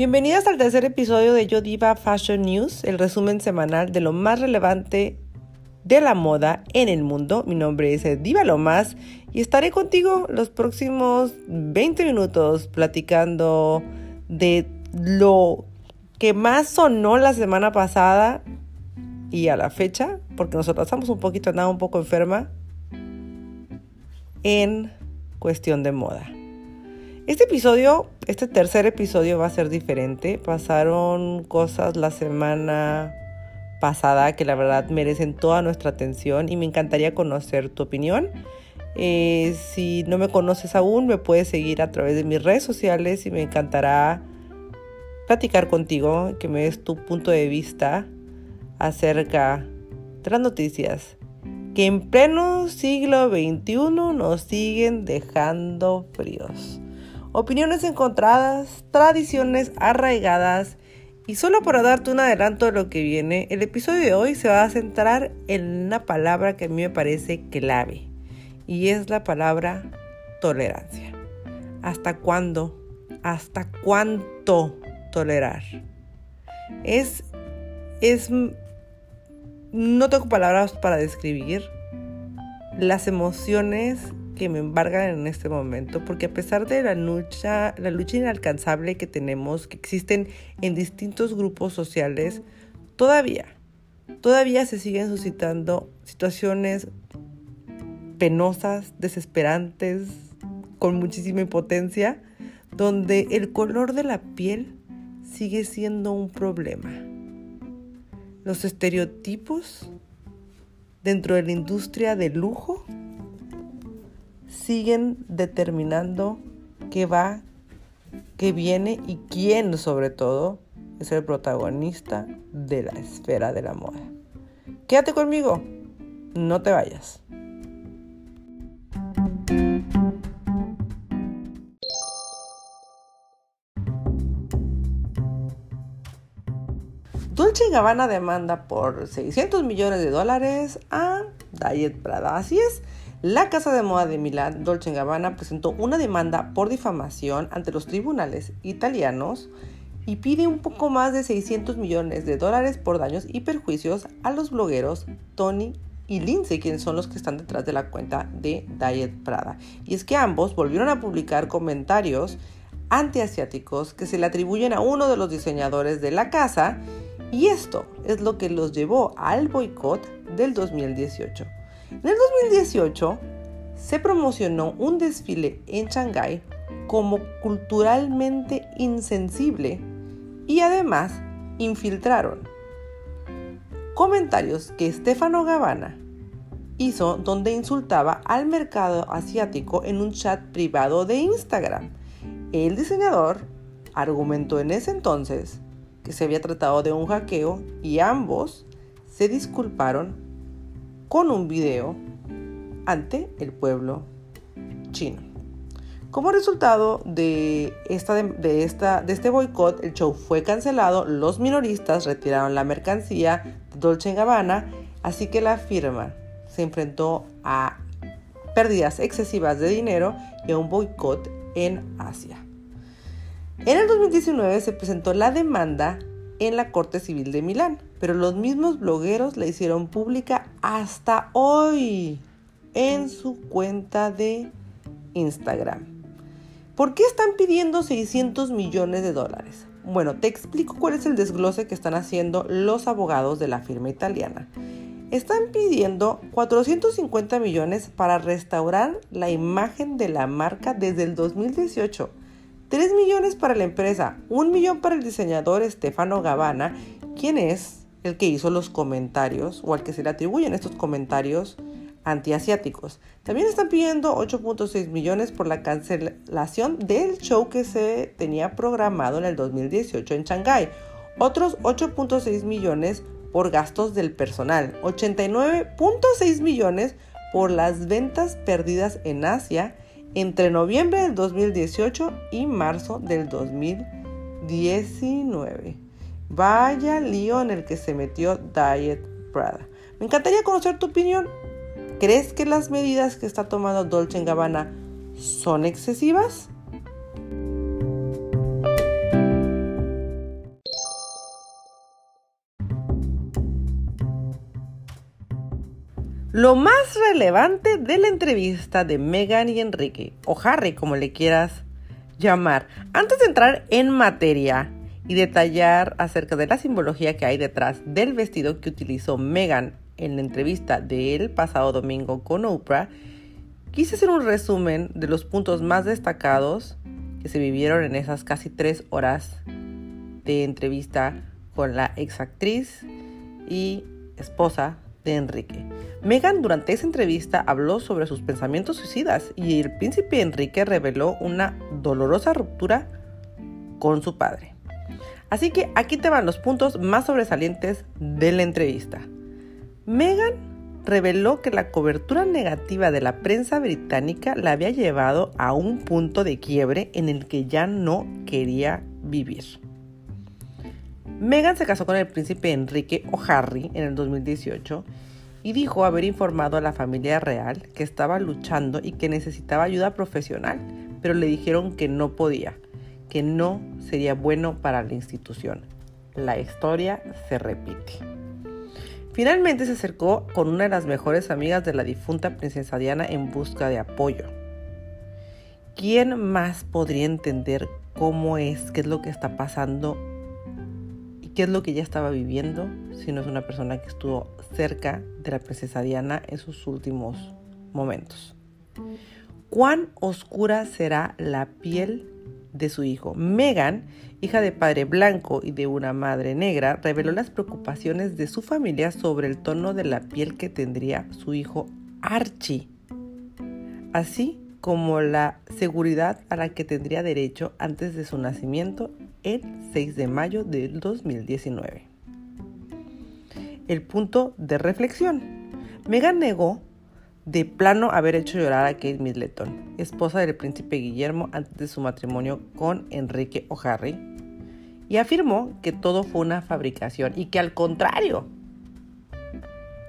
Bienvenidas al tercer episodio de Yo Diva Fashion News, el resumen semanal de lo más relevante de la moda en el mundo. Mi nombre es Diva Lomas y estaré contigo los próximos 20 minutos platicando de lo que más sonó la semana pasada y a la fecha, porque nosotros estamos un poquito, andaba un poco enferma en cuestión de moda. Este episodio, este tercer episodio va a ser diferente. Pasaron cosas la semana pasada que la verdad merecen toda nuestra atención y me encantaría conocer tu opinión. Eh, si no me conoces aún, me puedes seguir a través de mis redes sociales y me encantará platicar contigo, que me des tu punto de vista acerca de las noticias que en pleno siglo XXI nos siguen dejando fríos. Opiniones encontradas, tradiciones arraigadas y solo para darte un adelanto de lo que viene, el episodio de hoy se va a centrar en una palabra que a mí me parece clave y es la palabra tolerancia. ¿Hasta cuándo? ¿Hasta cuánto tolerar? Es, es no tengo palabras para describir las emociones que me embargan en este momento, porque a pesar de la lucha, la lucha inalcanzable que tenemos, que existen en distintos grupos sociales, todavía, todavía se siguen suscitando situaciones penosas, desesperantes, con muchísima impotencia, donde el color de la piel sigue siendo un problema. Los estereotipos dentro de la industria del lujo siguen determinando qué va, qué viene y quién sobre todo es el protagonista de la esfera de la moda. Quédate conmigo, no te vayas. Dolce Gabbana demanda por 600 millones de dólares a Diet Prada. Así es, la casa de moda de Milán, Dolce Gabbana, presentó una demanda por difamación ante los tribunales italianos y pide un poco más de 600 millones de dólares por daños y perjuicios a los blogueros Tony y Lindsay, quienes son los que están detrás de la cuenta de Diet Prada. Y es que ambos volvieron a publicar comentarios antiasiáticos que se le atribuyen a uno de los diseñadores de la casa y esto es lo que los llevó al boicot del 2018. En el 2018 se promocionó un desfile en Shanghái como culturalmente insensible y además infiltraron comentarios que Stefano Gabbana hizo donde insultaba al mercado asiático en un chat privado de Instagram. El diseñador argumentó en ese entonces que se había tratado de un hackeo y ambos se disculparon con un video ante el pueblo chino. Como resultado de, esta, de, este boicot, el show fue cancelado, los minoristas retiraron la mercancía de Dolce Gabbana, así que la firma se enfrentó a pérdidas excesivas de dinero y a un boicot en Asia. En el 2019 se presentó la demanda en la Corte Civil de Milán, pero los mismos blogueros la hicieron pública hasta hoy en su cuenta de Instagram. ¿Por qué están pidiendo 600 millones de dólares? Bueno, te explico cuál es el desglose que están haciendo los abogados de la firma italiana. Están pidiendo 450 millones para restaurar la imagen de la marca desde el 2018 3 millones para la empresa, 1 millón para el diseñador Stefano Gabbana, quien es el que hizo los comentarios o al que se le atribuyen estos comentarios antiasiáticos. También están pidiendo 8.6 millones por la cancelación del show que se tenía programado en el 2018 en Shanghái. Otros 8.6 millones por gastos del personal, 89.6 millones por las ventas perdidas en Asia entre noviembre del 2018 y marzo del 2019. Vaya lío en el que se metió Diet Prada. Me encantaría conocer tu opinión. ¿Crees que las medidas que está tomando Dolce Gabbana son excesivas? Lo más relevante de la entrevista de Megan y Enrique, o Harry como le quieras llamar, antes de entrar en materia, y detallar acerca de la simbología que hay detrás del vestido que utilizó Meghan en la entrevista del pasado domingo con Oprah, quise hacer un resumen de los puntos más destacados que se vivieron en esas casi tres horas de entrevista con la exactriz y esposa de Enrique. Meghan durante esa entrevista habló sobre sus pensamientos suicidas y el príncipe Enrique reveló una dolorosa ruptura con su padre. Así que aquí te van los puntos más sobresalientes de la entrevista. Meghan reveló que la cobertura negativa de la prensa británica la había llevado a un punto de quiebre en el que ya no quería vivir. Meghan se casó con el príncipe Enrique o Harry en el 2018 y dijo haber informado a la familia real que estaba luchando y que necesitaba ayuda profesional, pero le dijeron que no podía, que no sería bueno para la institución. La historia se repite. Finalmente se acercó con una de las mejores amigas de la difunta princesa Diana en busca de apoyo. ¿Quién más podría entender cómo es, qué es lo que está pasando qué es lo que ella estaba viviendo si no es una persona que estuvo cerca de la princesa Diana en sus últimos momentos. ¿Cuán oscura será la piel de su hijo? Megan, hija de padre blanco y de una madre negra, reveló las preocupaciones de su familia sobre el tono de la piel que tendría su hijo Archie, así como la seguridad a la que tendría derecho antes de su nacimiento el 6 de mayo del 2019. El punto de reflexión. Megan negó de plano haber hecho llorar a Kate Middleton, esposa del príncipe Guillermo antes de su matrimonio con Enrique O'Harry, y afirmó que todo fue una fabricación y que al contrario,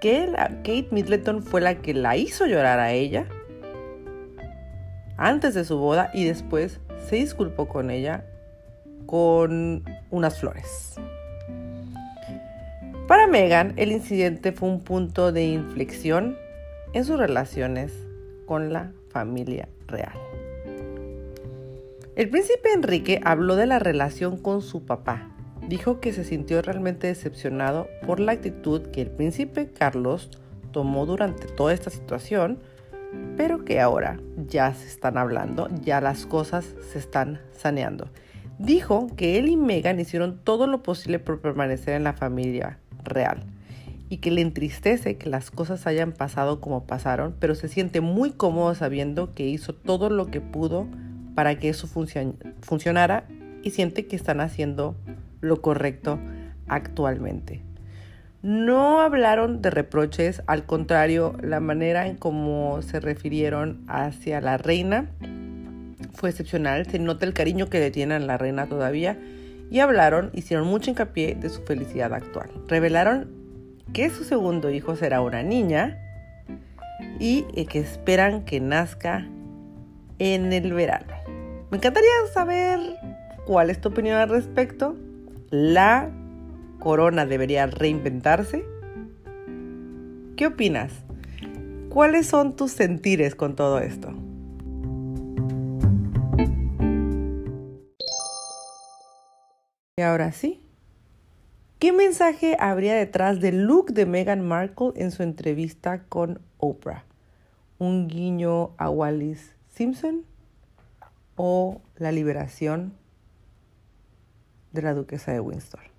que Kate Middleton fue la que la hizo llorar a ella antes de su boda y después se disculpó con ella con unas flores. Para Megan, el incidente fue un punto de inflexión en sus relaciones con la familia real. El príncipe Enrique habló de la relación con su papá. Dijo que se sintió realmente decepcionado por la actitud que el príncipe Carlos tomó durante toda esta situación, pero que ahora ya se están hablando, ya las cosas se están saneando. Dijo que él y Megan hicieron todo lo posible por permanecer en la familia real y que le entristece que las cosas hayan pasado como pasaron, pero se siente muy cómodo sabiendo que hizo todo lo que pudo para que eso funcionara y siente que están haciendo lo correcto actualmente. No hablaron de reproches, al contrario, la manera en cómo se refirieron hacia la reina fue excepcional, se nota el cariño que le tienen a la reina todavía y hablaron, hicieron mucho hincapié de su felicidad actual. Revelaron que su segundo hijo será una niña y que esperan que nazca en el verano. Me encantaría saber cuál es tu opinión al respecto. ¿La corona debería reinventarse? ¿Qué opinas? ¿Cuáles son tus sentires con todo esto? Y ahora sí, ¿qué mensaje habría detrás del look de Meghan Markle en su entrevista con Oprah? ¿Un guiño a Wallis Simpson o la liberación de la duquesa de Windsor?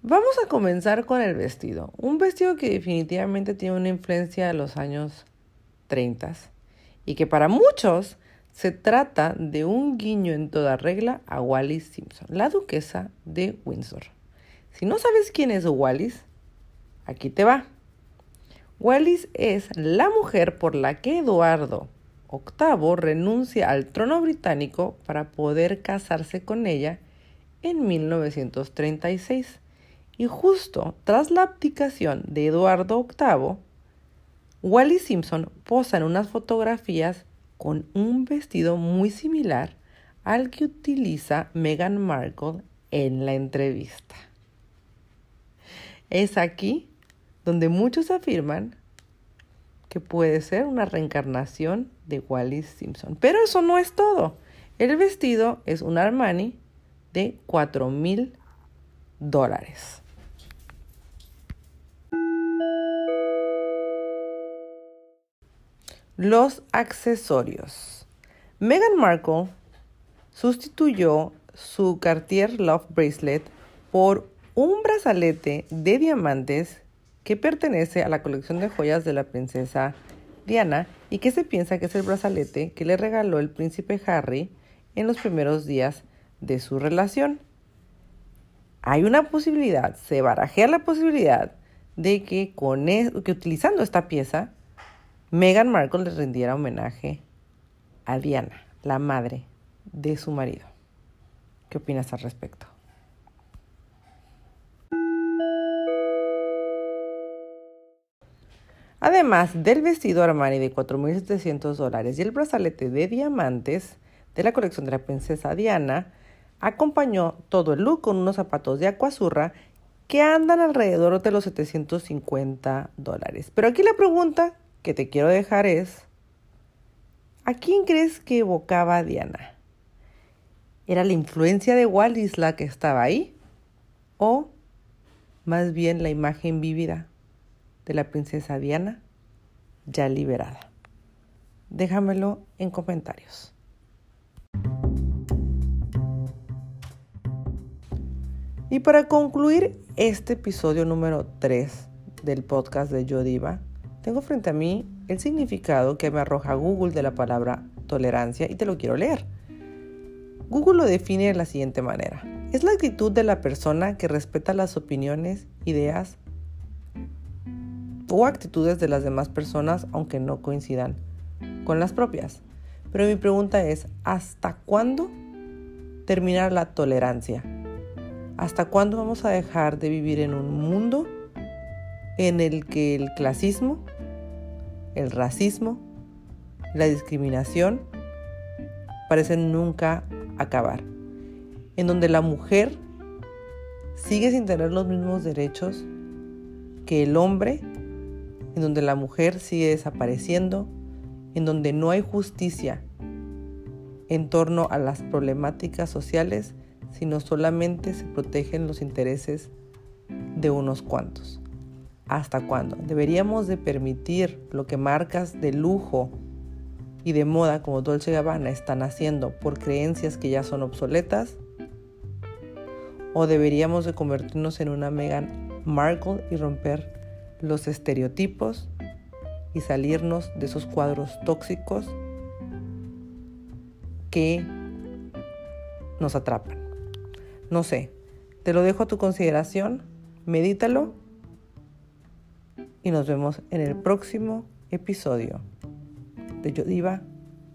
Vamos a comenzar con el vestido. Un vestido que definitivamente tiene una influencia de los años 30 y que para muchos se trata de un guiño en toda regla a Wallis Simpson, la duquesa de Windsor. Si no sabes quién es Wallis, aquí te va. Wallis es la mujer por la que Eduardo VIII renuncia al trono británico para poder casarse con ella en 1936. Y justo tras la abdicación de Eduardo VIII, Wally Simpson posa en unas fotografías con un vestido muy similar al que utiliza Meghan Markle en la entrevista. Es aquí donde muchos afirman que puede ser una reencarnación de Wallis Simpson. Pero eso no es todo. El vestido es un Armani de 4 mil dólares. Los accesorios. Meghan Markle sustituyó su Cartier Love Bracelet por un brazalete de diamantes que pertenece a la colección de joyas de la princesa Diana y que se piensa que es el brazalete que le regaló el príncipe Harry en los primeros días de su relación. Hay una posibilidad, se barajea la posibilidad de que, con e, que utilizando esta pieza, Meghan Markle le rindiera homenaje a Diana, la madre de su marido. ¿Qué opinas al respecto? Además del vestido Armani de 4.700 dólares y el brazalete de diamantes de la colección de la princesa Diana, acompañó todo el look con unos zapatos de acuazurra que andan alrededor de los 750 dólares. Pero aquí la pregunta que te quiero dejar es, ¿a quién crees que evocaba Diana? ¿Era la influencia de Wallis la que estaba ahí? ¿O más bien la imagen vívida de la princesa Diana ya liberada? Déjamelo en comentarios. Y para concluir este episodio número 3 del podcast de Yo Diva, tengo frente a mí el significado que me arroja Google de la palabra tolerancia y te lo quiero leer. Google lo define de la siguiente manera. Es la actitud de la persona que respeta las opiniones, ideas o actitudes de las demás personas aunque no coincidan con las propias. Pero mi pregunta es, ¿hasta cuándo termina la tolerancia? ¿Hasta cuándo vamos a dejar de vivir en un mundo en el que el clasismo, el racismo, la discriminación parecen nunca acabar? En donde la mujer sigue sin tener los mismos derechos que el hombre en donde la mujer sigue desapareciendo, en donde no hay justicia en torno a las problemáticas sociales, sino solamente se protegen los intereses de unos cuantos. ¿Hasta cuándo? ¿Deberíamos de permitir lo que marcas de lujo y de moda como Dolce Gabbana están haciendo por creencias que ya son obsoletas? ¿O deberíamos de convertirnos en una Meghan Markle y romper los estereotipos y salirnos de esos cuadros tóxicos que nos atrapan. No sé, te lo dejo a tu consideración, medítalo y nos vemos en el próximo episodio de Yo Diva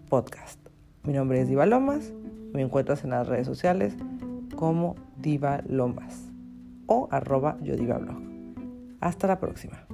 Podcast. Mi nombre es Diva Lomas, me encuentras en las redes sociales como Diva Lomas o arroba Yo Diva Blog. Hasta la próxima.